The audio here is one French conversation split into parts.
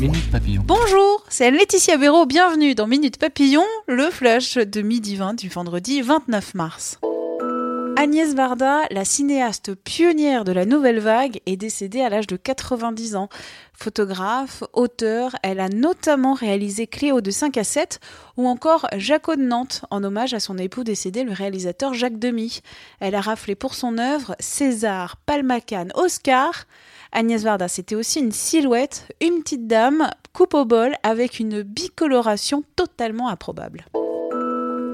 Minute Papillon. Bonjour, c'est Laetitia Béraud, bienvenue dans Minute Papillon, le flash de midi 20 du vendredi 29 mars. Agnès Varda, la cinéaste pionnière de la nouvelle vague, est décédée à l'âge de 90 ans. Photographe, auteur, elle a notamment réalisé Cléo de 5 à 7 ou encore Jaco de Nantes, en hommage à son époux décédé, le réalisateur Jacques Demy. Elle a raflé pour son œuvre César, Palmacan, Oscar. Agnès Varda, c'était aussi une silhouette, une petite dame, coupe au bol, avec une bicoloration totalement improbable.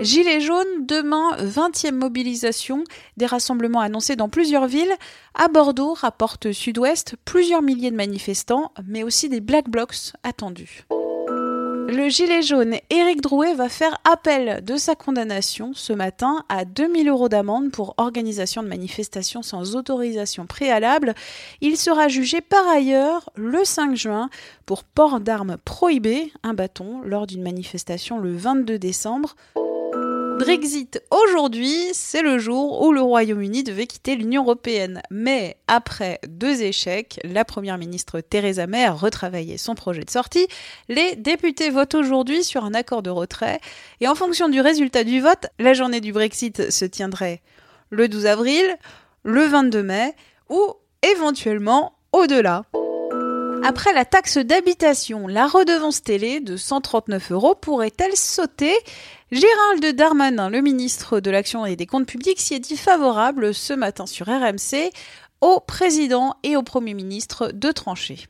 Gilets jaunes, demain, 20e mobilisation, des rassemblements annoncés dans plusieurs villes. À Bordeaux, rapporte Sud-Ouest, plusieurs milliers de manifestants, mais aussi des black blocs attendus. Le gilet jaune Éric Drouet va faire appel de sa condamnation ce matin à 2000 euros d'amende pour organisation de manifestation sans autorisation préalable. Il sera jugé par ailleurs le 5 juin pour port d'armes prohibé, un bâton, lors d'une manifestation le 22 décembre. Brexit aujourd'hui, c'est le jour où le Royaume-Uni devait quitter l'Union européenne. Mais après deux échecs, la première ministre Theresa May a retravaillé son projet de sortie. Les députés votent aujourd'hui sur un accord de retrait. Et en fonction du résultat du vote, la journée du Brexit se tiendrait le 12 avril, le 22 mai ou éventuellement au-delà. Après la taxe d'habitation, la redevance télé de 139 euros pourrait-elle sauter? Gérald Darmanin, le ministre de l'Action et des Comptes Publics, s'y est dit favorable ce matin sur RMC au président et au Premier ministre de trancher.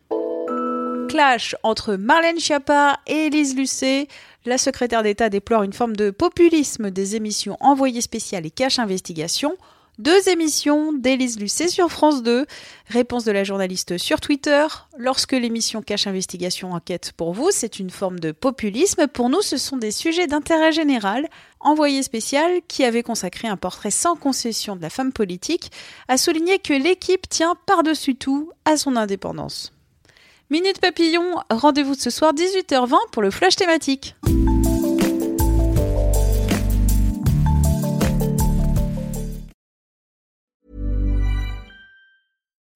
Clash entre Marlène Schiappa et Élise Lucet. La secrétaire d'État déplore une forme de populisme des émissions envoyées spéciales et cache investigation. Deux émissions d'Élise Lucet sur France 2. Réponse de la journaliste sur Twitter. Lorsque l'émission Cache Investigation enquête pour vous, c'est une forme de populisme. Pour nous, ce sont des sujets d'intérêt général. Envoyé spécial, qui avait consacré un portrait sans concession de la femme politique, a souligné que l'équipe tient par-dessus tout à son indépendance. Minute Papillon, rendez-vous ce soir 18h20 pour le flash thématique.